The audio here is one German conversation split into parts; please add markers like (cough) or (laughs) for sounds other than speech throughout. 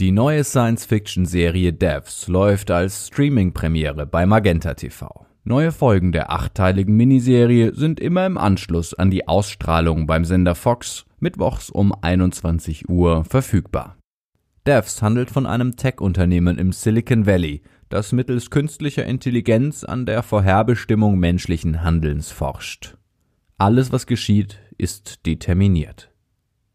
Die neue Science-Fiction-Serie Devs läuft als Streaming-Premiere bei Magenta TV. Neue Folgen der achteiligen Miniserie sind immer im Anschluss an die Ausstrahlung beim Sender Fox mittwochs um 21 Uhr verfügbar. Devs handelt von einem Tech-Unternehmen im Silicon Valley, das mittels künstlicher Intelligenz an der Vorherbestimmung menschlichen Handelns forscht. Alles, was geschieht, ist determiniert.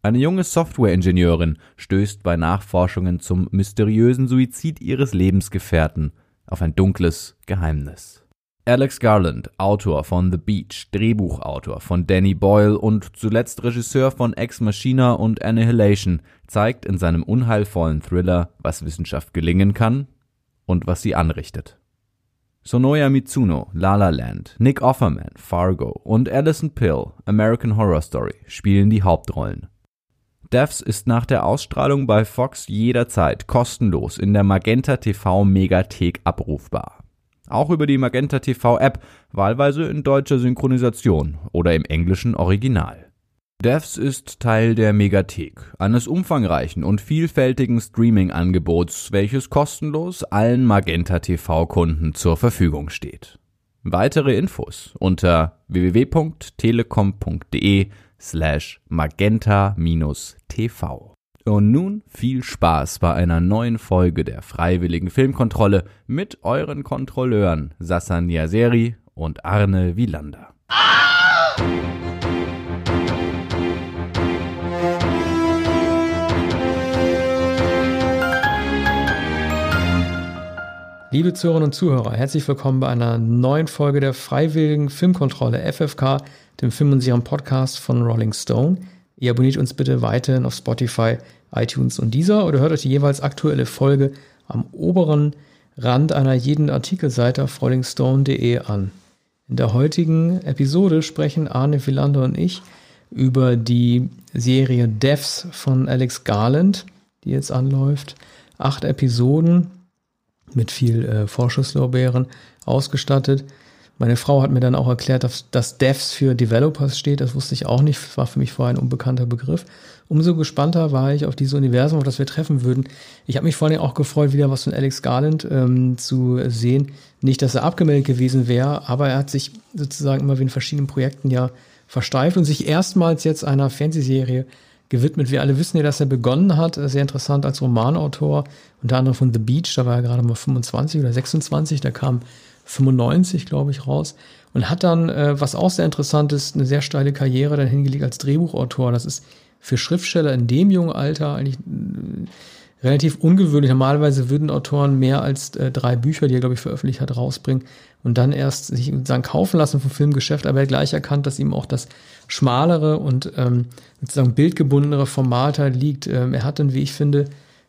Eine junge Software-Ingenieurin stößt bei Nachforschungen zum mysteriösen Suizid ihres Lebensgefährten auf ein dunkles Geheimnis. Alex Garland, Autor von The Beach, Drehbuchautor von Danny Boyle und zuletzt Regisseur von Ex Machina und Annihilation, zeigt in seinem unheilvollen Thriller, was Wissenschaft gelingen kann und was sie anrichtet. Sonoya Mitsuno, La La Land, Nick Offerman, Fargo und Alison Pill, American Horror Story spielen die Hauptrollen. Devs ist nach der Ausstrahlung bei Fox jederzeit kostenlos in der Magenta TV Megathek abrufbar. Auch über die Magenta TV App, wahlweise in deutscher Synchronisation oder im englischen Original. Devs ist Teil der Megathek, eines umfangreichen und vielfältigen Streaming-Angebots, welches kostenlos allen Magenta TV-Kunden zur Verfügung steht. Weitere Infos unter www.telekom.de slash magenta-tv. Und nun viel Spaß bei einer neuen Folge der Freiwilligen Filmkontrolle mit euren Kontrolleuren Sassan Niaseri und Arne Wielander. Liebe Zuhörerinnen und Zuhörer, herzlich willkommen bei einer neuen Folge der Freiwilligen Filmkontrolle FFK dem Film und Serien Podcast von Rolling Stone. Ihr abonniert uns bitte weiterhin auf Spotify, iTunes und dieser oder hört euch die jeweils aktuelle Folge am oberen Rand einer jeden Artikelseite auf rollingstone.de an. In der heutigen Episode sprechen Arne Philander und ich über die Serie Devs von Alex Garland, die jetzt anläuft. Acht Episoden mit viel äh, Vorschusslorbeeren ausgestattet. Meine Frau hat mir dann auch erklärt, dass, dass Devs für Developers steht. Das wusste ich auch nicht. Das war für mich vorher ein unbekannter Begriff. Umso gespannter war ich auf dieses Universum, auf das wir treffen würden. Ich habe mich vor allem auch gefreut, wieder was von Alex Garland ähm, zu sehen. Nicht, dass er abgemeldet gewesen wäre, aber er hat sich sozusagen immer wie in verschiedenen Projekten ja versteift und sich erstmals jetzt einer Fernsehserie gewidmet. Wir alle wissen ja, dass er begonnen hat, sehr interessant als Romanautor, unter anderem von The Beach, da war er gerade mal 25 oder 26, da kam 95, glaube ich, raus. Und hat dann, äh, was auch sehr interessant ist, eine sehr steile Karriere dann hingelegt als Drehbuchautor. Das ist für Schriftsteller in dem jungen Alter eigentlich äh, relativ ungewöhnlich. Normalerweise würden Autoren mehr als äh, drei Bücher, die er, glaube ich, veröffentlicht hat, rausbringen und dann erst sich sozusagen kaufen lassen vom Filmgeschäft. Aber er hat gleich erkannt, dass ihm auch das schmalere und ähm, sozusagen bildgebundenere Format halt liegt. Ähm, er hat dann, wie ich finde,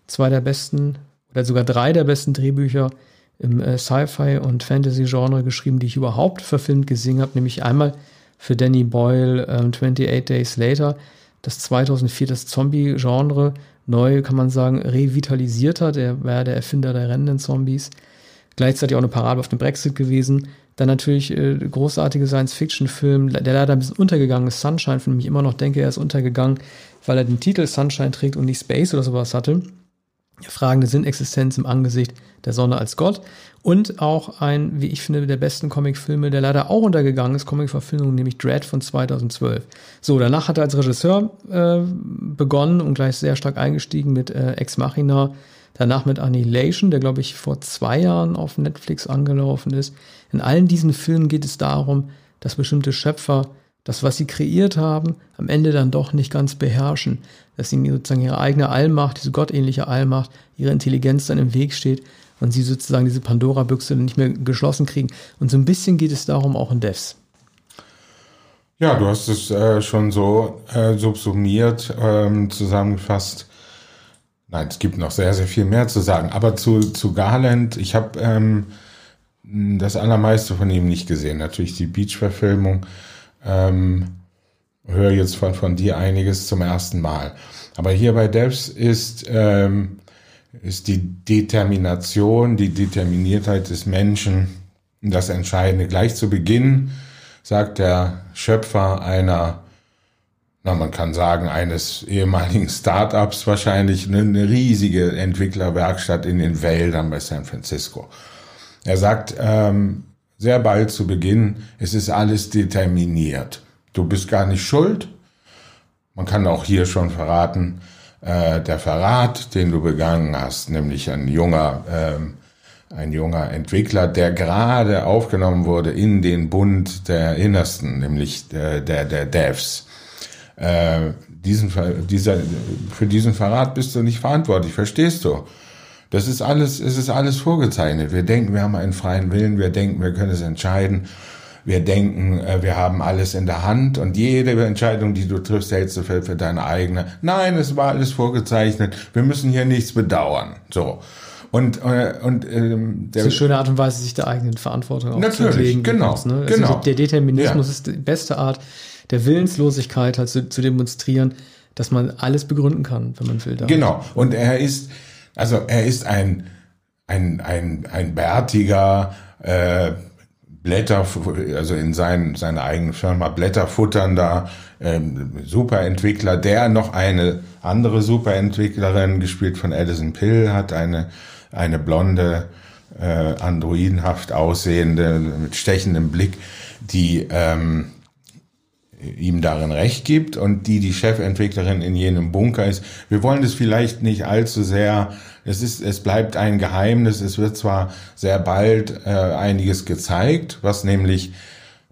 zwei der besten oder sogar drei der besten Drehbücher im äh, Sci-Fi und Fantasy-Genre geschrieben, die ich überhaupt verfilmt gesehen habe, nämlich einmal für Danny Boyle ähm, 28 Days Later, das 2004 das Zombie-Genre neu, kann man sagen, revitalisiert hat. Er war der Erfinder der rennenden Zombies. Gleichzeitig auch eine Parade auf den Brexit gewesen. Dann natürlich äh, großartige Science-Fiction-Film, der leider ein bisschen untergegangen ist, Sunshine, von dem ich immer noch denke, er ist untergegangen, weil er den Titel Sunshine trägt und nicht Space oder sowas hatte fragende Sinnexistenz im Angesicht der Sonne als Gott und auch ein, wie ich finde, der besten Comicfilme, der leider auch untergegangen ist, Comicverfilmung, nämlich Dread von 2012. So, danach hat er als Regisseur äh, begonnen und gleich sehr stark eingestiegen mit äh, Ex Machina, danach mit Annihilation, der glaube ich vor zwei Jahren auf Netflix angelaufen ist. In allen diesen Filmen geht es darum, dass bestimmte Schöpfer das, was sie kreiert haben, am Ende dann doch nicht ganz beherrschen, dass ihnen sozusagen ihre eigene Allmacht, diese gottähnliche Allmacht, ihre Intelligenz dann im Weg steht und sie sozusagen diese Pandora-Büchse nicht mehr geschlossen kriegen. Und so ein bisschen geht es darum auch in Devs. Ja, du hast es äh, schon so äh, subsumiert, ähm, zusammengefasst. Nein, es gibt noch sehr, sehr viel mehr zu sagen. Aber zu, zu Garland, ich habe ähm, das allermeiste von ihm nicht gesehen. Natürlich die Beach-Verfilmung. Ähm, höre jetzt von, von dir einiges zum ersten Mal. Aber hier bei Devs ist, ähm, ist die Determination, die Determiniertheit des Menschen das Entscheidende. Gleich zu Beginn sagt der Schöpfer einer na, man kann sagen, eines ehemaligen Startups wahrscheinlich eine, eine riesige Entwicklerwerkstatt in den Wäldern bei San Francisco. Er sagt ähm, sehr bald zu Beginn, es ist alles determiniert. Du bist gar nicht schuld. Man kann auch hier schon verraten, äh, der Verrat, den du begangen hast, nämlich ein junger, ähm, ein junger Entwickler, der gerade aufgenommen wurde in den Bund der Innersten, nämlich der, der, der Devs äh, diesen, dieser, für diesen Verrat bist du nicht verantwortlich, verstehst du? Das ist alles, es ist alles vorgezeichnet. Wir denken, wir haben einen freien Willen, wir denken, wir können es entscheiden. Wir denken, äh, wir haben alles in der Hand und jede Entscheidung, die du triffst, hältst du für, für deine eigene. Nein, es war alles vorgezeichnet. Wir müssen hier nichts bedauern. So. Und, äh, und ähm, der, das ist eine schöne Art und Weise, sich der eigenen Verantwortung auch zu entlegen. Genau, ne? also genau. Der Determinismus ja. ist die beste Art, der Willenslosigkeit halt zu, zu demonstrieren, dass man alles begründen kann, wenn man will. Damit. Genau. Und er ist, also er ist ein, ein, ein, ein bärtiger, äh, Blätter, also in sein, seiner eigenen Firma Blätterfutternder ähm, Superentwickler, der noch eine andere Superentwicklerin, gespielt von Addison Pill, hat eine, eine blonde, äh, androidenhaft aussehende, mit stechendem Blick, die ähm, ihm darin recht gibt und die die Chefentwicklerin in jenem Bunker ist. Wir wollen das vielleicht nicht allzu sehr, es ist, es bleibt ein Geheimnis, es wird zwar sehr bald äh, einiges gezeigt, was nämlich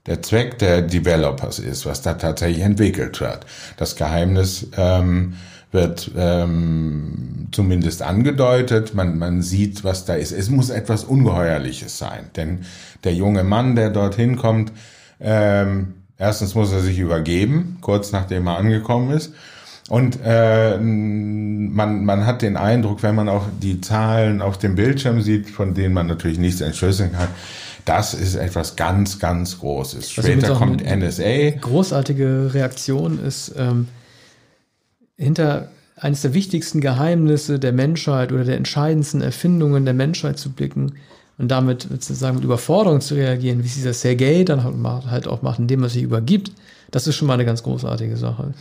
der Zweck der Developers ist, was da tatsächlich entwickelt wird. Das Geheimnis ähm, wird ähm, zumindest angedeutet, man, man sieht, was da ist. Es muss etwas Ungeheuerliches sein, denn der junge Mann, der dorthin kommt, ähm, Erstens muss er sich übergeben, kurz nachdem er angekommen ist. Und äh, man, man hat den Eindruck, wenn man auch die Zahlen auf dem Bildschirm sieht, von denen man natürlich nichts entschlüsseln kann, das ist etwas ganz, ganz Großes. Später kommt NSA. Großartige Reaktion ist ähm, hinter eines der wichtigsten Geheimnisse der Menschheit oder der entscheidendsten Erfindungen der Menschheit zu blicken und damit sozusagen mit Überforderung zu reagieren, wie es dieser Sergei dann halt auch macht, indem er sich übergibt, das ist schon mal eine ganz großartige Sache.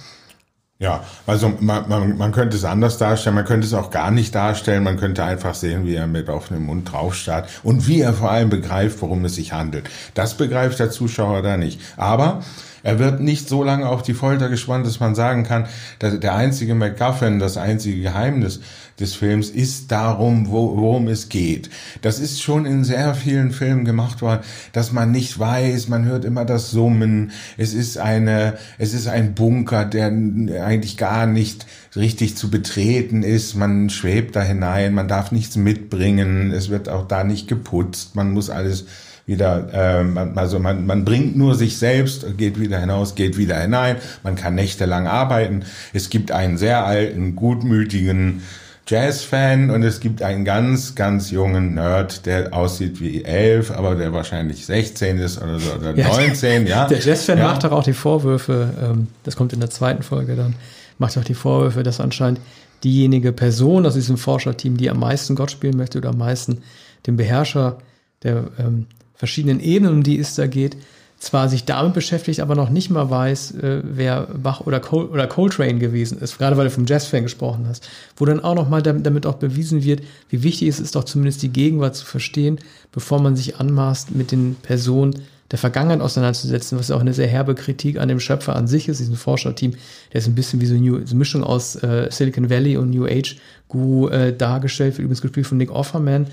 Ja, also man, man, man könnte es anders darstellen, man könnte es auch gar nicht darstellen, man könnte einfach sehen, wie er mit offenem Mund draufstarrt und wie er vor allem begreift, worum es sich handelt. Das begreift der Zuschauer da nicht. Aber er wird nicht so lange auf die Folter gespannt, dass man sagen kann, dass der einzige MacGuffin, das einzige Geheimnis des Films ist darum, wo, worum es geht. Das ist schon in sehr vielen Filmen gemacht worden, dass man nicht weiß, man hört immer das Summen. Es ist eine, es ist ein Bunker, der eigentlich gar nicht richtig zu betreten ist. Man schwebt da hinein, man darf nichts mitbringen. Es wird auch da nicht geputzt. Man muss alles wieder, ähm, also man, man bringt nur sich selbst, geht wieder hinaus, geht wieder hinein, man kann nächtelang arbeiten. Es gibt einen sehr alten, gutmütigen Jazz-Fan und es gibt einen ganz, ganz jungen Nerd, der aussieht wie elf, aber der wahrscheinlich 16 ist oder, so, oder ja, 19, ja. Der Jazz-Fan ja. macht doch auch die Vorwürfe, ähm, das kommt in der zweiten Folge dann, macht auch die Vorwürfe, dass anscheinend diejenige Person aus diesem Forscherteam, die am meisten Gott spielen möchte oder am meisten den Beherrscher der ähm, verschiedenen Ebenen, um die es da geht, zwar sich damit beschäftigt, aber noch nicht mal weiß, äh, wer Bach oder, Col oder Coltrane gewesen ist, gerade weil du vom Jazzfan gesprochen hast, wo dann auch noch mal damit auch bewiesen wird, wie wichtig es ist, doch zumindest die Gegenwart zu verstehen, bevor man sich anmaßt, mit den Personen der Vergangenheit auseinanderzusetzen, was ja auch eine sehr herbe Kritik an dem Schöpfer an sich ist, diesem Forscherteam, der ist ein bisschen wie so eine, Mischung aus äh, Silicon Valley und New Age Guru äh, dargestellt, wird übrigens gespielt von Nick Offerman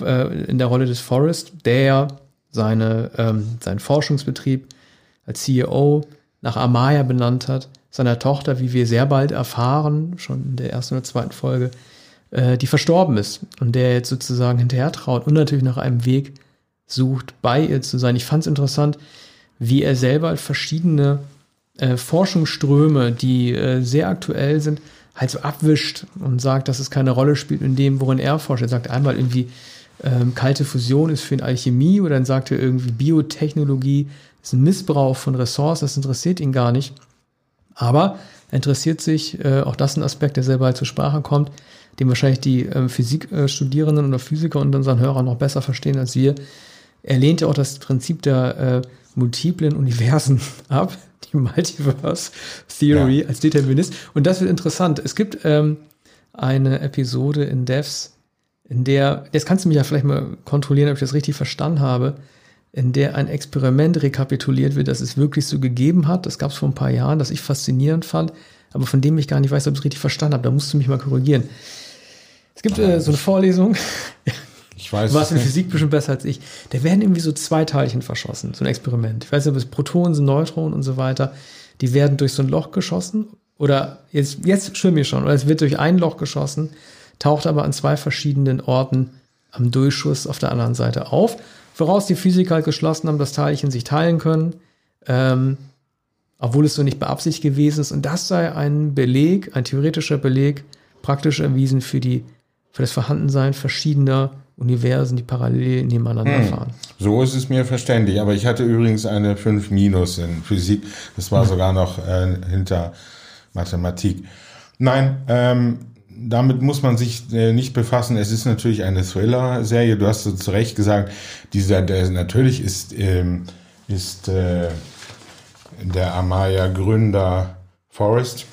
äh, in der Rolle des Forrest, der seine, ähm, seinen Forschungsbetrieb als CEO nach Amaya benannt hat, seiner Tochter, wie wir sehr bald erfahren, schon in der ersten oder zweiten Folge, äh, die verstorben ist und der jetzt sozusagen hinterher traut und natürlich nach einem Weg sucht, bei ihr zu sein. Ich fand es interessant, wie er selber verschiedene äh, Forschungsströme, die äh, sehr aktuell sind, halt so abwischt und sagt, dass es keine Rolle spielt in dem, worin er forscht. Er sagt einmal irgendwie, ähm, kalte Fusion ist für ihn Alchemie oder dann sagt er irgendwie Biotechnologie ist ein Missbrauch von Ressourcen, das interessiert ihn gar nicht. Aber er interessiert sich, äh, auch das ist ein Aspekt, der selber halt zur Sprache kommt, den wahrscheinlich die äh, Physikstudierenden oder Physiker und unseren Hörern noch besser verstehen als wir. Er lehnt ja auch das Prinzip der äh, multiplen Universen (laughs) ab, die Multiverse Theory ja. als Determinist. Und das wird interessant. Es gibt ähm, eine Episode in Devs, in der, jetzt kannst du mich ja vielleicht mal kontrollieren, ob ich das richtig verstanden habe, in der ein Experiment rekapituliert wird, das es wirklich so gegeben hat. Das gab es vor ein paar Jahren, das ich faszinierend fand, aber von dem ich gar nicht weiß, ob ich es richtig verstanden habe. Da musst du mich mal korrigieren. Es gibt äh, so eine Vorlesung. (laughs) Ich weiß. Du warst in Physik bestimmt besser als ich. Da werden irgendwie so zwei Teilchen verschossen, so ein Experiment. Ich weiß nicht, ob es Protonen sind, Neutronen und so weiter. Die werden durch so ein Loch geschossen. Oder jetzt, jetzt schwimmen wir schon. Oder es wird durch ein Loch geschossen, taucht aber an zwei verschiedenen Orten am Durchschuss auf der anderen Seite auf Voraus die Physiker halt geschlossen haben, dass Teilchen sich teilen können, ähm, obwohl es so nicht beabsichtigt gewesen ist. Und das sei ein Beleg, ein theoretischer Beleg, praktisch erwiesen für, die, für das Vorhandensein verschiedener Universen, die parallel nebeneinander hm. fahren. So ist es mir verständlich. Aber ich hatte übrigens eine 5 Minus in Physik. Das war hm. sogar noch äh, hinter Mathematik. Nein, ähm, damit muss man sich äh, nicht befassen. Es ist natürlich eine Thriller-Serie. Du hast zu Recht gesagt, dieser, der natürlich ist, ähm, ist äh, der Amaya-Gründer Forrest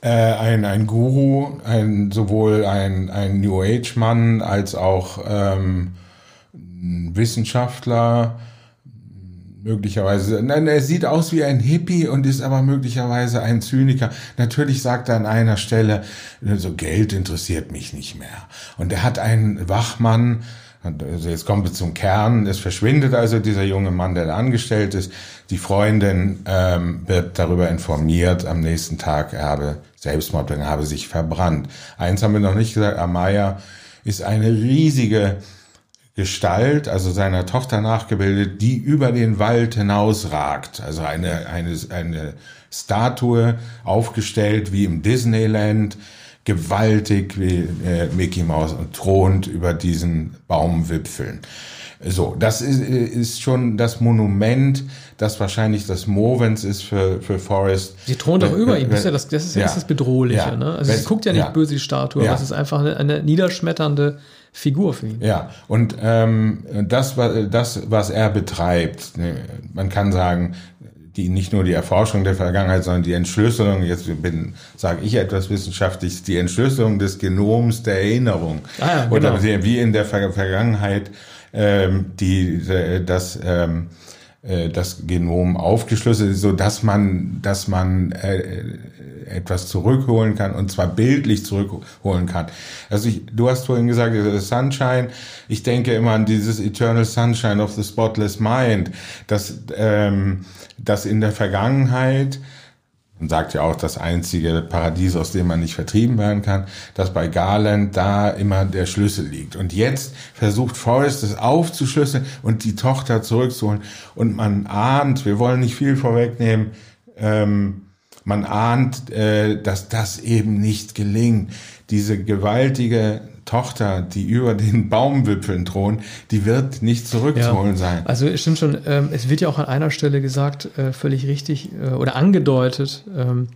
äh, ein, ein Guru, ein, sowohl ein, ein New Age-Mann als auch ähm, Wissenschaftler, möglicherweise. Nein, er sieht aus wie ein Hippie und ist aber möglicherweise ein Zyniker. Natürlich sagt er an einer Stelle, so Geld interessiert mich nicht mehr. Und er hat einen Wachmann, also jetzt kommen wir zum Kern. Es verschwindet also dieser junge Mann, der da angestellt ist. Die Freundin ähm, wird darüber informiert am nächsten Tag, er habe Selbstmord, er habe sich verbrannt. Eins haben wir noch nicht gesagt, Amaya ist eine riesige Gestalt, also seiner Tochter nachgebildet, die über den Wald hinausragt. Also eine, eine, eine Statue aufgestellt wie im Disneyland, gewaltig wie äh, Mickey Mouse und thront über diesen Baumwipfeln. So, das ist, ist schon das Monument, das wahrscheinlich das Movens ist für, für Forrest. Sie thront auch über ihm, das ist ja das, das, ist ja, das Bedrohliche. Ja. Ne? Also sie guckt ja nicht ja. böse die Statue, ja. aber es ist einfach eine, eine niederschmetternde Figur für ihn. Ja, und ähm, das, das, was er betreibt, ne, man kann sagen, die nicht nur die Erforschung der Vergangenheit, sondern die Entschlüsselung, jetzt bin, sage ich etwas wissenschaftlich, die Entschlüsselung des Genoms der Erinnerung. Ah, ja, genau. Oder wie in der Vergangenheit ähm, die, das ähm, äh, das Genom aufgeschlüsselt ist, so dass man, dass man äh, etwas zurückholen kann und zwar bildlich zurückholen kann. Also ich, du hast vorhin gesagt, Sunshine. Ich denke immer an dieses Eternal Sunshine of the Spotless Mind, dass ähm, dass in der Vergangenheit man sagt ja auch, das einzige Paradies, aus dem man nicht vertrieben werden kann, dass bei Garland da immer der Schlüssel liegt. Und jetzt versucht Forrest es aufzuschlüsseln und die Tochter zurückzuholen. Und man ahnt, wir wollen nicht viel vorwegnehmen, ähm, man ahnt, äh, dass das eben nicht gelingt. Diese gewaltige Tochter, die über den Baumwipfeln thront, die wird nicht zurückzuholen ja. sein. Also es stimmt schon, ähm, es wird ja auch an einer Stelle gesagt, äh, völlig richtig, äh, oder angedeutet, ähm,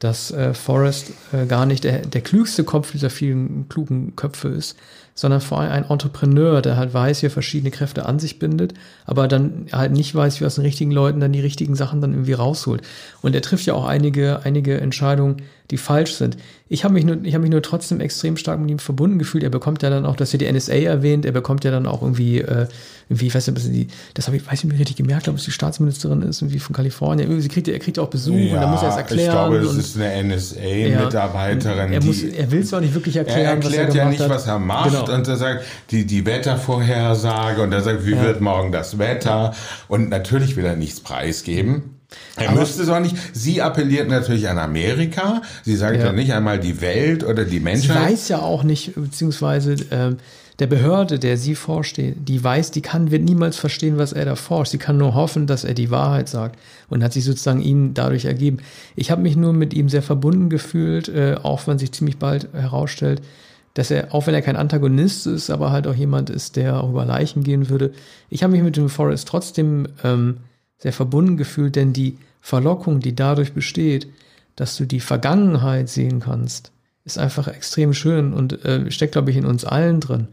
dass äh, Forrest gar nicht der, der klügste Kopf dieser vielen klugen Köpfe ist, sondern vor allem ein Entrepreneur, der halt weiß, wie er verschiedene Kräfte an sich bindet, aber dann halt nicht weiß, wie aus den richtigen Leuten dann die richtigen Sachen dann irgendwie rausholt. Und er trifft ja auch einige, einige Entscheidungen, die falsch sind. Ich habe mich nur, ich habe mich nur trotzdem extrem stark mit ihm verbunden gefühlt. Er bekommt ja dann auch, dass er die NSA erwähnt, er bekommt ja dann auch irgendwie, äh, irgendwie, ich weiß nicht, die, das habe ich, weiß nicht, wie richtig gemerkt, ob es die Staatsministerin ist, irgendwie von Kalifornien. Sie kriegt, er kriegt auch Besuch ja, und dann muss er es erklären. Ich glaube, es ist eine NSA-Mitarbeiterin. Ja, er, muss, er will es auch nicht wirklich erklären. Er erklärt was er ja nicht, hat. was er macht genau. und er sagt, die, die Wettervorhersage und er sagt, wie ja. wird morgen das Wetter? Und natürlich will er nichts preisgeben. Er Aber müsste es auch nicht. Sie appelliert natürlich an Amerika. Sie sagt ja. doch nicht einmal die Welt oder die Menschheit. Sie weiß ja auch nicht, beziehungsweise äh, der Behörde, der sie vorsteht, die weiß, die kann, wird niemals verstehen, was er da forscht. Sie kann nur hoffen, dass er die Wahrheit sagt und hat sich sozusagen ihm dadurch ergeben. Ich habe mich nur mit ihm sehr verbunden gefühlt, äh, auch wenn sich ziemlich bald herausstellt, dass er, auch wenn er kein Antagonist ist, aber halt auch jemand ist, der auch über Leichen gehen würde. Ich habe mich mit dem Forrest trotzdem ähm, sehr verbunden gefühlt, denn die Verlockung, die dadurch besteht, dass du die Vergangenheit sehen kannst, ist einfach extrem schön und äh, steckt, glaube ich, in uns allen drin.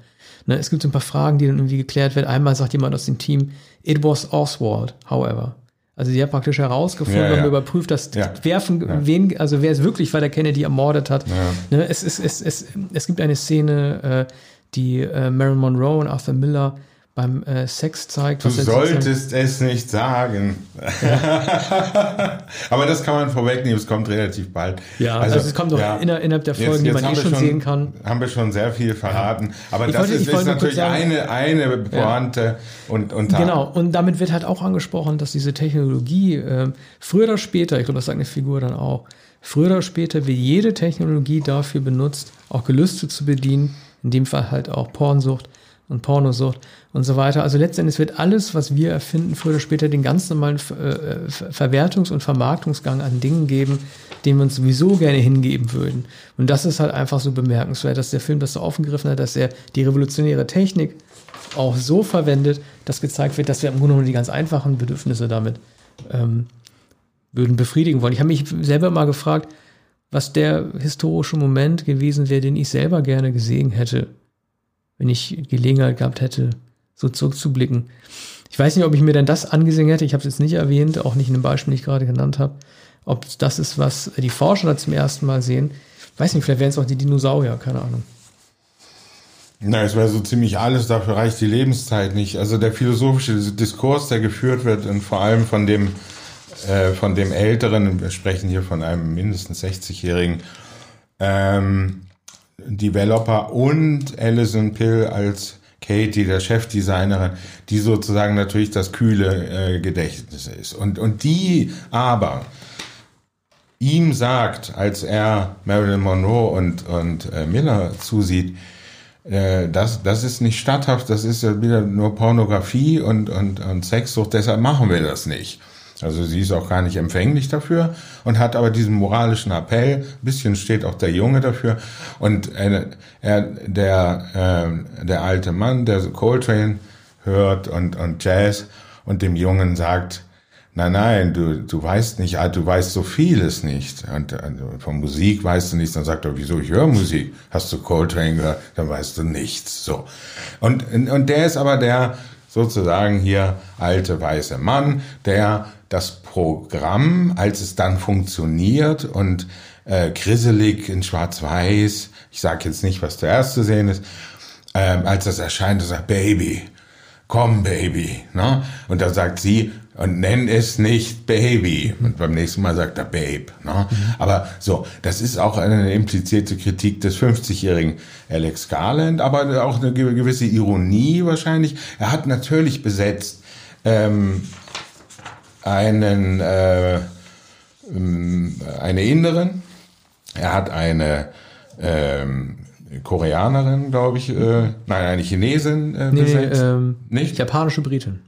Ne, es gibt so ein paar Fragen, die dann irgendwie geklärt werden. Einmal sagt jemand aus dem Team, it was Oswald, however. Also sie hat praktisch herausgefunden, Ja, ja. man überprüft, dass Ja. wer von wen, also wer es wirklich war, der Kennedy ermordet hat. Ne, es, es, es, es, es gibt eine Szene, äh, die äh, Marilyn Monroe und Arthur Miller beim äh, Sex zeigt. Du jetzt solltest es nicht sagen. (laughs) Aber das kann man vorwegnehmen, es kommt relativ bald. Ja, also, es kommt noch inner, innerhalb der Folgen, die man eh schon, sehen kann. Haben wir schon sehr viel verraten. Aber Ich das wollte- ist, ist natürlich sagen- eine, eine Pointe. Und, und Genau, und damit wird halt auch angesprochen, dass diese Technologie ähm, früher oder später, ich glaube, das sagt eine Figur dann auch, früher oder später wird jede Technologie dafür benutzt, auch Gelüste zu bedienen, in dem Fall halt auch Pornsucht und Pornosucht und so weiter. Also letztendlich wird alles, was wir erfinden, früher oder später den ganz normalen äh, Ver Verwertungs- und Vermarktungsgang an Dingen geben, den wir uns sowieso gerne hingeben würden. Und das ist halt einfach so bemerkenswert, dass der Film das so aufgegriffen hat, dass er die revolutionäre Technik auch so verwendet, dass gezeigt wird, dass wir im Grunde genommen die ganz einfachen Bedürfnisse damit ähm, würden befriedigen wollen. Ich habe mich selber mal gefragt, was der historische Moment gewesen wäre, den ich selber gerne gesehen hätte, wenn ich Gelegenheit gehabt hätte, so zurückzublicken. Ich weiß nicht, ob ich mir dann das angesehen hätte, ich habe es jetzt nicht erwähnt, auch nicht in dem Beispiel, das ich gerade genannt habe, ob das ist, was die Forscher da zum ersten Mal sehen. Weiß nicht, vielleicht wären es auch die Dinosaurier, keine Ahnung. Na, es wäre so ziemlich alles, dafür reicht die Lebenszeit nicht. Also der philosophische Diskurs, der geführt wird und vor allem von dem, äh, von dem Älteren, wir sprechen hier von einem mindestens 60-Jährigen, ähm, Developer und Alison Pill als Katie, der Chefdesignerin, die sozusagen natürlich das kühle äh, Gedächtnis ist. Und, und die aber ihm sagt, als er Marilyn Monroe und, und äh, Miller zusieht, äh, das, das ist nicht statthaft, das ist ja wieder nur Pornografie und, und, und Sexsucht, deshalb machen wir das nicht. Also sie ist auch gar nicht empfänglich dafür und hat aber diesen moralischen Appell, ein bisschen steht auch der Junge dafür und äh, er, der, äh, der alte Mann, der so Coltrane hört und, und Jazz und dem Jungen sagt, Nein, nein, du, du weißt nicht, ah, du weißt so vieles nicht. Und also von Musik weißt du nichts. Dann sagt er, wieso, ich höre Musik. Hast du Coltrane gehört? Dann weißt du nichts. So. Und, und der ist aber der sozusagen hier alte weiße Mann, der das Programm, als es dann funktioniert und äh, grisselig in schwarz-weiß, ich sage jetzt nicht, was zuerst zu sehen ist, ähm, als das erscheint, er sagt, Baby, komm Baby. Ne? Und da sagt sie, und nenn es nicht Baby. Und beim nächsten Mal sagt er Babe. Ne? Aber so, das ist auch eine implizierte Kritik des 50-jährigen Alex Garland, aber auch eine gewisse Ironie wahrscheinlich. Er hat natürlich besetzt ähm, einen äh, ähm, eine Inderin, er hat eine ähm, Koreanerin, glaube ich, äh, nein, eine Chinesin äh, Nee, nee, besetzt. ähm, Nicht? japanische Britin.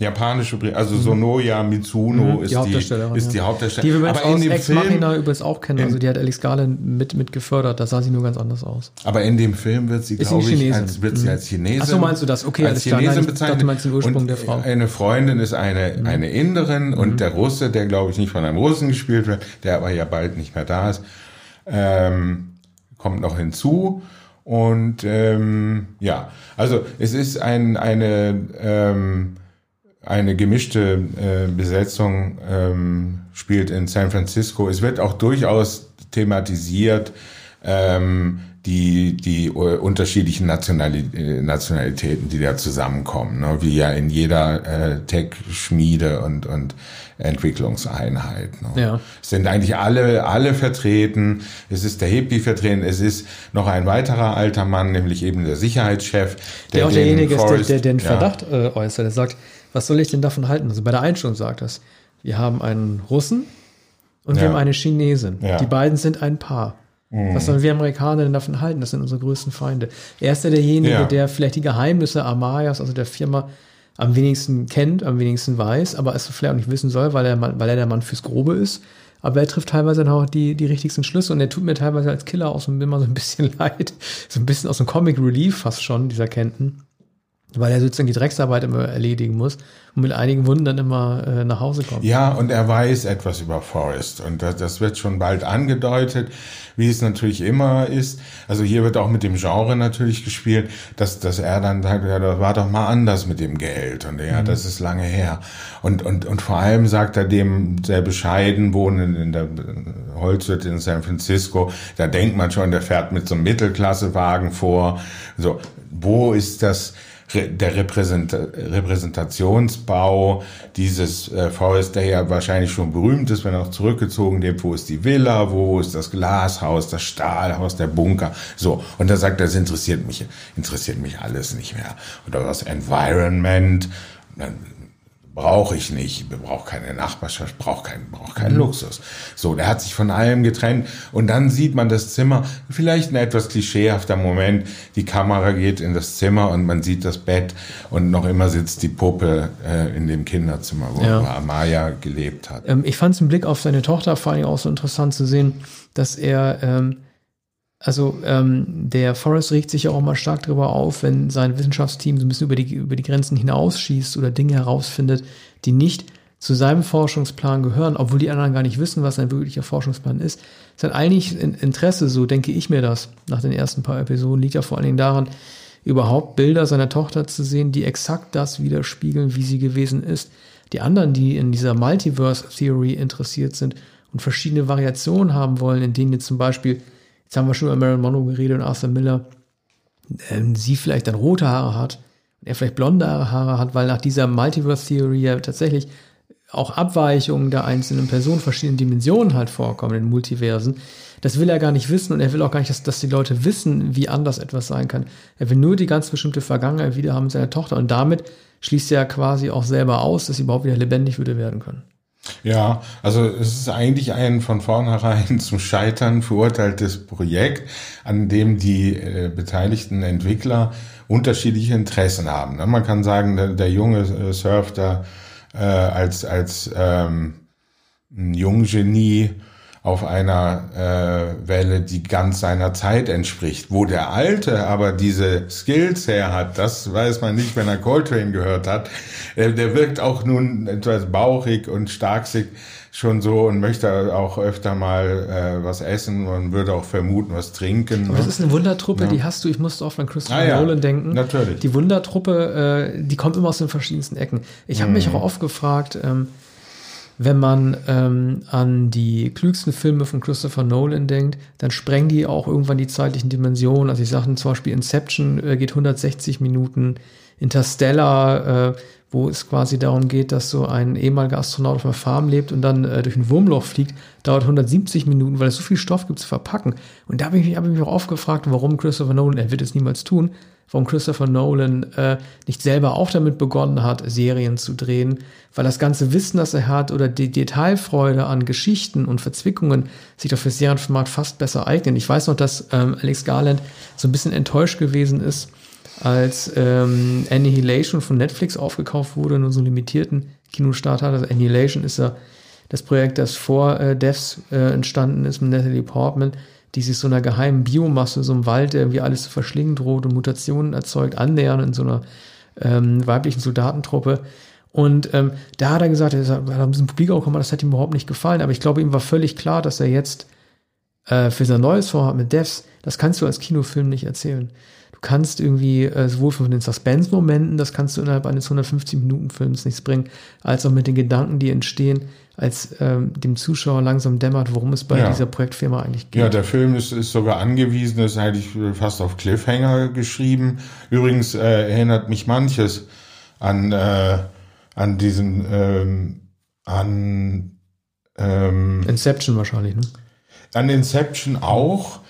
Japanische, also Sonoya Mitsuno Mhm, ist die Hauptdarstellerin, Die, ist die. Hauptdarstellerin. Die wir aber in dem Ex Film, übrigens auch kennen. Also die hat Alex Garland mit, mit gefördert. Da sah sie nur ganz anders aus. aber in dem Film wird sie, Ist glaube ich, Chinesin? als, wird sie als Chinesin. Ach so, meinst du das? Okay, als. Chinesin dachte, bezeichnet. du meinst den Ursprung und der Frau. Mhm. Eine Freundin ist eine, eine Inderin und der Russe, der glaube ich nicht von einem Russen gespielt wird, der aber ja bald nicht mehr da ist, ähm, kommt noch hinzu. Und ähm, ja, also es ist ein, eine ähm, eine gemischte äh, Besetzung ähm, spielt in San Francisco. Es wird auch durchaus thematisiert, ähm, die, die äh, unterschiedlichen äh, Nationalitäten, die da zusammenkommen, ne? wie ja in jeder äh, Tech-Schmiede und, und Entwicklungseinheit. Ne? Ja. Es sind eigentlich alle, alle vertreten. Es ist der Hippie vertreten. Es ist noch ein weiterer alter Mann, nämlich eben der Sicherheitschef. Der, auch den derjenige ist, der, der den ja. Verdacht äh, äußert. Der sagt, was soll ich denn davon halten? Also bei der Einstellung sagt das. Wir haben einen Russen und wir Ja. haben eine Chinesin. Ja. Die beiden sind ein Paar. Was sollen wir Amerikaner denn davon halten? Das sind unsere größten Feinde. Er ist ja derjenige, Ja. der vielleicht die Geheimnisse Amayas, also der Firma, am wenigsten kennt, am wenigsten weiß, aber es vielleicht auch nicht wissen soll, weil er, weil er der Mann fürs Grobe ist. Aber er trifft teilweise dann auch die, die richtigsten Schlüsse und er tut mir teilweise als Killer auch so immer so ein bisschen (laughs) leid. So ein bisschen aus dem Comic Relief fast schon, dieser Kenton. Weil er sozusagen die Drecksarbeit immer erledigen muss und mit einigen Wunden dann immer äh, nach Hause kommt. Ja, und er weiß etwas über Forrest und das, das wird schon bald angedeutet, wie es natürlich immer ist. Also hier wird auch mit dem Genre natürlich gespielt, dass, dass er dann sagt, ja, das war doch mal anders mit dem Geld und ja, mhm. das ist lange her. Und, und, und vor allem sagt er dem sehr bescheiden wohnen in der Holzhütte in San Francisco, da denkt man schon, der fährt mit so einem Mittelklassewagen vor. So, wo ist das, der Repräsent Repräsentationsbau dieses äh, Forest, der ja wahrscheinlich schon berühmt ist, wenn er auch zurückgezogen lebt, wo ist die Villa, wo ist das Glashaus, das Stahlhaus, der Bunker, so. Und er sagt, das interessiert mich, interessiert mich alles nicht mehr. Oder das Environment, brauche ich nicht, brauche keine Nachbarschaft, brauche keinen, brauche keinen mhm. Luxus. So, der hat sich von allem getrennt und dann sieht man das Zimmer, vielleicht ein etwas klischeehafter Moment, die Kamera geht in das Zimmer und man sieht das Bett und noch immer sitzt die Puppe äh, in dem Kinderzimmer, wo ja. Amaya gelebt hat. Ähm, ich fand es im Blick auf seine Tochter vor allem auch so interessant zu sehen, dass er ähm, also ähm, der Forrest regt sich ja auch mal stark darüber auf, wenn sein Wissenschaftsteam so ein bisschen über die, über die Grenzen hinausschießt oder Dinge herausfindet, die nicht zu seinem Forschungsplan gehören, obwohl die anderen gar nicht wissen, was sein wirklicher Forschungsplan ist. Sein eigentlich Interesse, so denke ich mir das, nach den ersten paar Episoden, liegt ja vor allen Dingen daran, überhaupt Bilder seiner Tochter zu sehen, die exakt das widerspiegeln, wie sie gewesen ist. Die anderen, die in dieser Multiverse Theory interessiert sind und verschiedene Variationen haben wollen, in denen jetzt zum Beispiel Jetzt haben wir schon über Marilyn Monroe geredet und Arthur Miller. Ähm, sie vielleicht dann rote Haare hat und er vielleicht blonde Haare hat, weil nach dieser Multiverse Theory ja tatsächlich auch Abweichungen der einzelnen Personen, verschiedenen Dimensionen halt vorkommen in Multiversen. Das will er gar nicht wissen und er will auch gar nicht, dass, dass die Leute wissen, wie anders etwas sein kann. Er will nur die ganz bestimmte Vergangenheit wieder haben mit seiner Tochter und damit schließt er quasi auch selber aus, dass sie überhaupt wieder lebendig würde werden können. Ja, also es ist eigentlich ein von vornherein (laughs) zum Scheitern verurteiltes Projekt, an dem die äh, beteiligten Entwickler unterschiedliche Interessen haben. Ne? Man kann sagen, der, der Junge äh, surft da äh, als, als ähm, ein Junggenie auf einer äh, Welle, die ganz seiner Zeit entspricht. Wo der Alte aber diese Skills her hat, das weiß man nicht, wenn er Coltrane gehört hat. Äh, der wirkt auch nun etwas bauchig und starksig schon so und möchte auch öfter mal äh, was essen und würde auch vermuten, was trinken. Aber das ne? ist eine Wundertruppe, ja. die hast du, ich musste oft an Christopher ah, ja. Nolan denken. Natürlich. Die Wundertruppe, äh, die kommt immer aus den verschiedensten Ecken. Ich habe mhm. mich auch oft gefragt, ähm, wenn man ähm, an die klügsten Filme von Christopher Nolan denkt, dann sprengen die auch irgendwann die zeitlichen Dimensionen. Also ich sage zum Beispiel Inception äh, geht 160 Minuten, Interstellar, äh, wo es quasi darum geht, dass so ein ehemaliger Astronaut auf einer Farm lebt und dann äh, durch ein Wurmloch fliegt, dauert 170 Minuten, weil es so viel Stoff gibt zu verpacken. Und da habe ich, mich, hab ich mich auch oft gefragt, warum Christopher Nolan, er wird es niemals tun, warum Christopher Nolan äh, nicht selber auch damit begonnen hat, Serien zu drehen, weil das ganze Wissen, das er hat oder die Detailfreude an Geschichten und Verzwickungen sich doch für Serienformat fast besser eignen. Ich weiß noch, dass ähm, Alex Garland so ein bisschen enttäuscht gewesen ist, als ähm, Annihilation von Netflix aufgekauft wurde und so limitierten Kinostart hat. Also Annihilation ist ja das Projekt, das vor äh, Devs äh, entstanden ist mit Natalie Portman die sich so einer geheimen Biomasse, so einem Wald, der irgendwie alles zu verschlingen droht und Mutationen erzeugt, annähern in so einer ähm, weiblichen Soldatentruppe. Und ähm, da hat er gesagt, er hat ein bisschen Publikum auch das hat ihm überhaupt nicht gefallen, aber ich glaube, ihm war völlig klar, dass er jetzt äh, für sein neues Vorhaben mit Devs, das kannst du als Kinofilm nicht erzählen. Du kannst irgendwie äh, sowohl von den Suspense-Momenten, das kannst du innerhalb eines 150-Minuten-Films nichts bringen, als auch mit den Gedanken, die entstehen, als ähm, dem Zuschauer langsam dämmert, worum es bei ja. dieser Projektfirma eigentlich geht. Ja, der Film ist, ist sogar angewiesen, das hätte ich fast auf Cliffhanger geschrieben. Übrigens äh, erinnert mich manches an, äh, an diesen, ähm, an ähm, Inception wahrscheinlich, ne? An Inception auch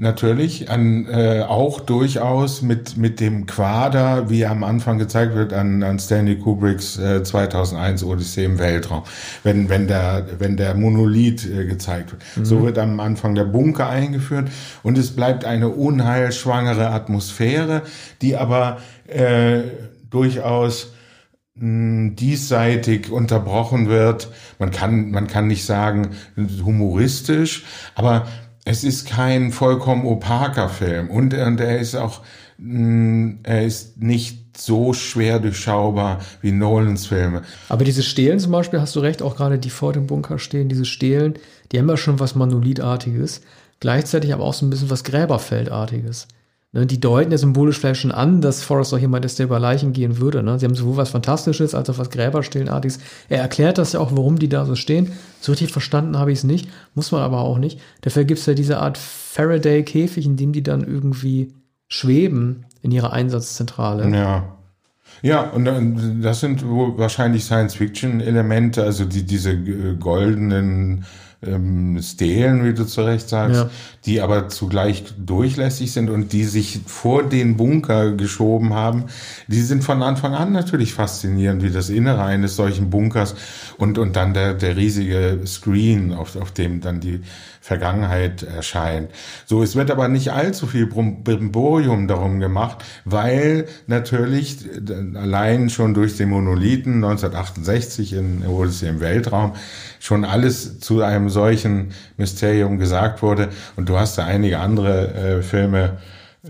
natürlich an äh, auch durchaus mit mit dem Quader, wie am Anfang gezeigt wird, an, an Stanley Kubricks äh, 2001 Odyssee im Weltraum, wenn wenn der wenn der Monolith äh, gezeigt wird. Mhm. So wird am Anfang der Bunker eingeführt und es bleibt eine unheilschwangere Atmosphäre, die aber äh, durchaus mh, diesseitig unterbrochen wird. Man kann man kann nicht sagen humoristisch, aber es ist kein vollkommen opaker Film und, und er ist auch, mh, er ist nicht so schwer durchschaubar wie Nolans Filme. Aber diese Stelen zum Beispiel, hast du recht, auch gerade die vor dem Bunker stehen, diese Stelen, die haben ja schon was Monolithartiges, gleichzeitig aber auch so ein bisschen was Gräberfeldartiges. Ne, die deuten ja symbolisch vielleicht schon an, dass Forrest auch jemand ist, der über Leichen gehen würde. Ne? Sie haben sowohl was Fantastisches als auch was Gräberstehenartiges. Er erklärt das ja auch, warum die da so stehen. So richtig verstanden habe ich es nicht, muss man aber auch nicht. Dafür gibt es ja diese Art Faraday-Käfig, in dem die dann irgendwie schweben in ihrer Einsatzzentrale. Ja. Ja, und das sind wahrscheinlich Science-Fiction-Elemente, also die, diese goldenen ähm, Stelen, wie du zu Recht sagst, ja. die aber zugleich durchlässig sind und die sich vor den Bunker geschoben haben, die sind von Anfang an natürlich faszinierend, wie das Innere eines solchen Bunkers und, und dann der, der riesige Screen, auf, auf dem dann die Vergangenheit erscheint. So, es wird aber nicht allzu viel Brimborium darum gemacht, weil natürlich allein schon durch den Monolithen 1968 in Odyssey im Weltraum schon alles zu einem solchen Mysterium gesagt wurde. Und du hast da einige andere äh, Filme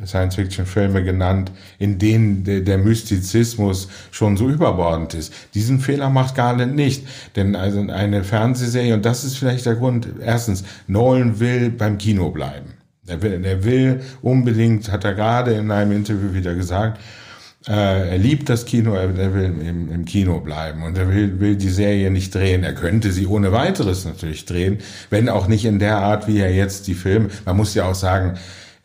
Science-Fiction-Filme genannt, in denen der, Mystizismus schon so überbordend ist. Diesen Fehler macht Garland nicht, denn also eine Fernsehserie, und das ist vielleicht der Grund, erstens, Nolan will beim Kino bleiben. Er will, er will unbedingt, hat er gerade in einem Interview wieder gesagt, äh, er liebt das Kino, er, er will im, im, Kino bleiben und er will, will die Serie nicht drehen. Er könnte sie ohne weiteres natürlich drehen, wenn auch nicht in der Art, wie er jetzt die Filme, man muss ja auch sagen,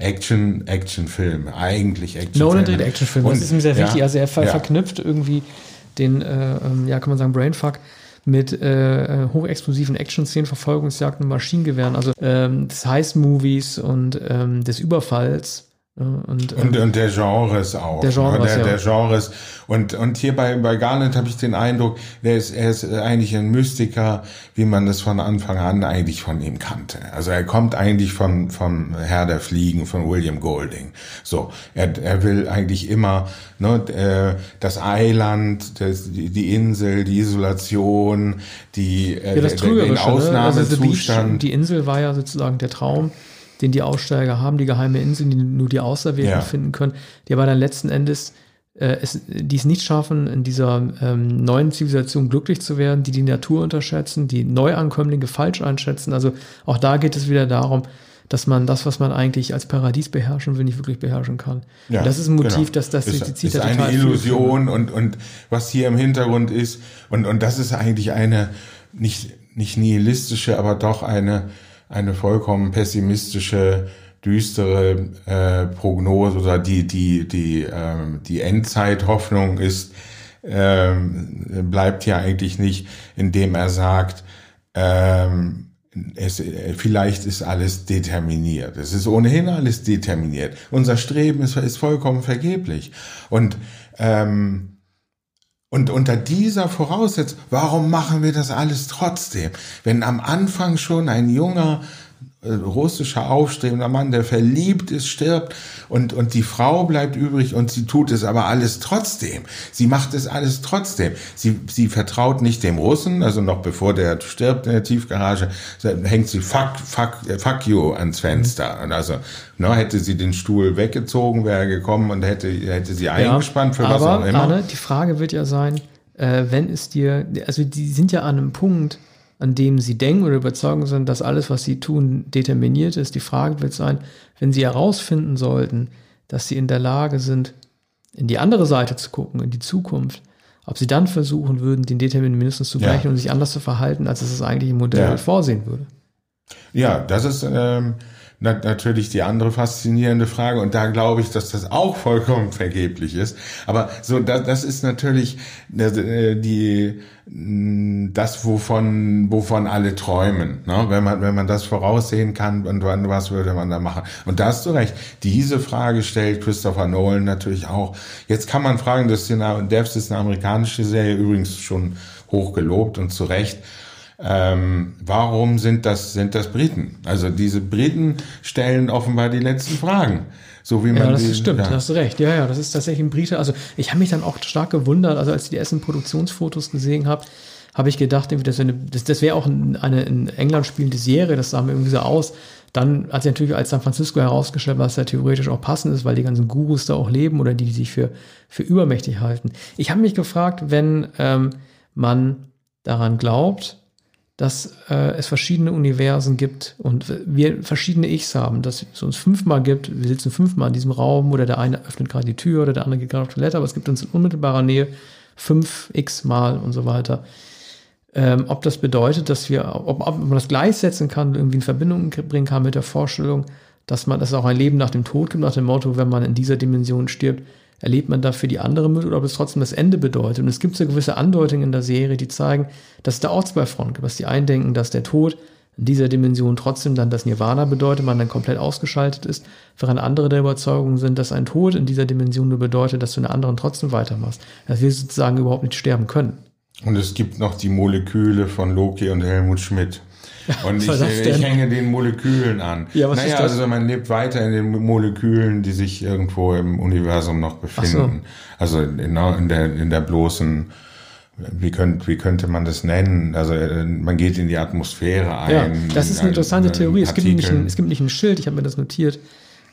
Action, Actionfilm, eigentlich Actionfilm. Nolan dreht Actionfilme, das ist ihm sehr wichtig. Ja, also er ver ja. verknüpft irgendwie den, äh, ähm, ja, kann man sagen, Brainfuck mit äh, hochexplosiven Action-Szenen, Verfolgungsjagden, Maschinengewehren, also ähm, des Heist-Movies und ähm, des Überfalls und, und, ähm, und, der Genres auch. Der Genres, der, ja. der Genres. Und, und hier bei, bei Garland habe ich den Eindruck, der ist, er ist eigentlich ein Mystiker, wie man das von Anfang an eigentlich von ihm kannte. Also er kommt eigentlich von, von Herr der Fliegen, von William Golding. So, er, er will eigentlich immer ne, äh, das Eiland, das, die, die Insel, die Isolation, die, äh, ja, das den, den Ausnahmezustand. Ne? Also die Insel war ja sozusagen der Traum den die Aussteiger haben, die geheime Insel, die nur die Auserwählten ja. finden können, die aber dann letzten Endes äh, es, die es nicht schaffen, in dieser ähm, neuen Zivilisation glücklich zu werden, die die Natur unterschätzen, die Neuankömmlinge falsch einschätzen. Also auch da geht es wieder darum, dass man das, was man eigentlich als Paradies beherrschen will, nicht wirklich beherrschen kann. Ja, und das ist ein Motiv, genau. dass das ist, die ist eine Illusion und, und was hier im Hintergrund ist und, und das ist eigentlich eine nicht, nicht nihilistische, aber doch eine eine vollkommen pessimistische, düstere äh, Prognose oder die die die ähm, die Endzeithoffnung ist ähm, bleibt ja eigentlich nicht, indem er sagt, ähm, es, vielleicht ist alles determiniert. Es ist ohnehin alles determiniert. Unser Streben ist, ist vollkommen vergeblich. Und ähm, und unter dieser Voraussetzung, warum machen wir das alles trotzdem? Wenn am Anfang schon ein junger russischer aufstrebender Mann, der verliebt ist, stirbt und, und die Frau bleibt übrig und sie tut es aber alles trotzdem. Sie macht es alles trotzdem. Sie, sie vertraut nicht dem Russen, also noch bevor der stirbt in der Tiefgarage, hängt sie fuck, fuck, fuck you ans Fenster. Und also, ne, hätte sie den Stuhl weggezogen, wäre er gekommen und hätte, hätte sie eingespannt für aber, was auch immer. Arne, die Frage wird ja sein, äh, wenn es dir, also die sind ja an einem Punkt, an dem sie denken oder überzeugt sind, dass alles, was sie tun, determiniert ist. Die Frage wird sein, wenn sie herausfinden sollten, dass sie in der Lage sind, in die andere Seite zu gucken, in die Zukunft, ob sie dann versuchen würden, den Determinismus zu brechen ja. und sich anders zu verhalten, als es das eigentliche Modell ja. vorsehen würde. Ja, das ist ähm, natürlich die andere faszinierende Frage und da glaube ich, dass das auch vollkommen vergeblich ist. Aber so, das, das ist natürlich äh, die das, wovon wovon alle träumen. Ne? Wenn man wenn man das voraussehen kann und was würde man da machen? Und da hast du recht. Diese Frage stellt Christopher Nolan natürlich auch. Jetzt kann man fragen, das Devs ist eine amerikanische Serie, übrigens schon hoch gelobt und zu Recht. Ähm, warum sind das, sind das Briten? Also diese Briten stellen offenbar die letzten Fragen. So wie man ja, das die, stimmt, ja. hast recht. Ja, ja, das ist tatsächlich ein Brite. Also ich habe mich dann auch stark gewundert, also als ich die ersten Produktionsfotos gesehen habe, habe ich gedacht, das wäre, das, das wäre auch eine in England spielende Serie, das sah mir irgendwie so aus, Dann hat sich natürlich als San Francisco herausgestellt, was da theoretisch auch passend ist, weil die ganzen Gurus da auch leben oder die, die sich für, für übermächtig halten. Ich habe mich gefragt, wenn ähm, man daran glaubt, dass äh, es verschiedene Universen gibt und wir verschiedene Ichs haben, dass es uns fünfmal gibt, wir sitzen fünfmal in diesem Raum oder der eine öffnet gerade die Tür oder der andere geht gerade auf Toilette, aber es gibt uns in unmittelbarer Nähe fünf X mal und so weiter. Ähm, ob das bedeutet, dass wir, ob, ob man das gleichsetzen kann, irgendwie in Verbindung bringen kann mit der Vorstellung, dass man, dass es auch ein Leben nach dem Tod gibt, nach dem Motto, wenn man in dieser Dimension stirbt, erlebt man dafür die andere mit oder ob es trotzdem das Ende bedeutet. Und es gibt so gewisse Andeutungen in der Serie, die zeigen, dass es da auch zwei Fronten gibt. Dass die einen denken, dass der Tod in dieser Dimension trotzdem dann das Nirvana bedeutet, man dann komplett ausgeschaltet ist, während andere der Überzeugung sind, dass ein Tod in dieser Dimension nur bedeutet, dass du in der anderen trotzdem weitermachst. Dass wir sozusagen überhaupt nicht sterben können. Und es gibt noch die Moleküle von Loki und Helmut Schmidt. (laughs) Und ich, ich, hänge den Molekülen an. Ja, was naja, ist das? also man lebt weiter in den Molekülen, die sich irgendwo im Universum noch befinden. So. Also in, in, der, in der bloßen, wie, könnt, wie könnte man das nennen? Also äh, man geht in die Atmosphäre ein. Ja, das ist eine interessante in, Theorie. Es gibt, nicht ein, es gibt nicht ein Schild, ich habe mir das notiert.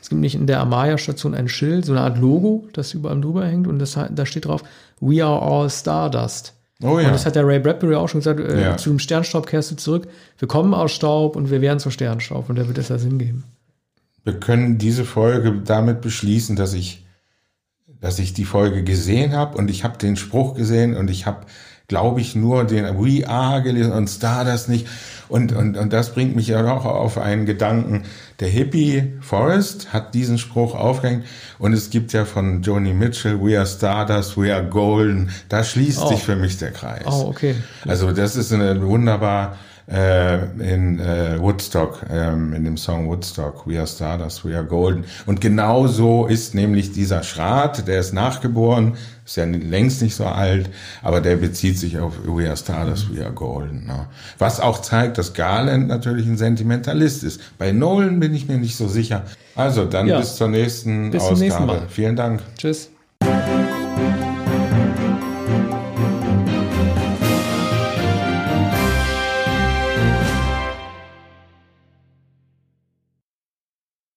Es gibt nicht in der Amaya-Station ein Schild, so eine Art Logo, das überall drüber hängt und das, da steht drauf, We are all Stardust. Oh ja. Und das hat der Ray Bradbury auch schon gesagt, äh, ja. zu dem Sternstaub kehrst du zurück. Wir kommen aus Staub und wir werden zu Sternstaub und der wird es ja Sinn geben. Wir können diese Folge damit beschließen, dass ich, dass ich die Folge gesehen habe und ich habe den Spruch gesehen und ich habe, glaube ich, nur den We Are gelesen und Stardust nicht. Und, und, und das bringt mich ja auch auf einen Gedanken. Der Hippie Forrest hat diesen Spruch aufgehängt und es gibt ja von Joni Mitchell, We are Stardust, we are golden. Da schließt oh. sich für mich der Kreis. Oh, okay. Also das ist eine wunderbar äh, in äh, Woodstock, ähm, in dem Song Woodstock, We Are Stardust, We Are Golden. Und genau so ist nämlich dieser Schrat, der ist nachgeboren, ist ja längst nicht so alt, aber der bezieht sich auf We Are Stardust, We Are Golden. Ne? Was auch zeigt, dass Garland natürlich ein Sentimentalist ist. Bei Nolan bin ich mir nicht so sicher. Also dann ja. bis zur nächsten bis Ausgabe. Nächsten Vielen Dank. Tschüss.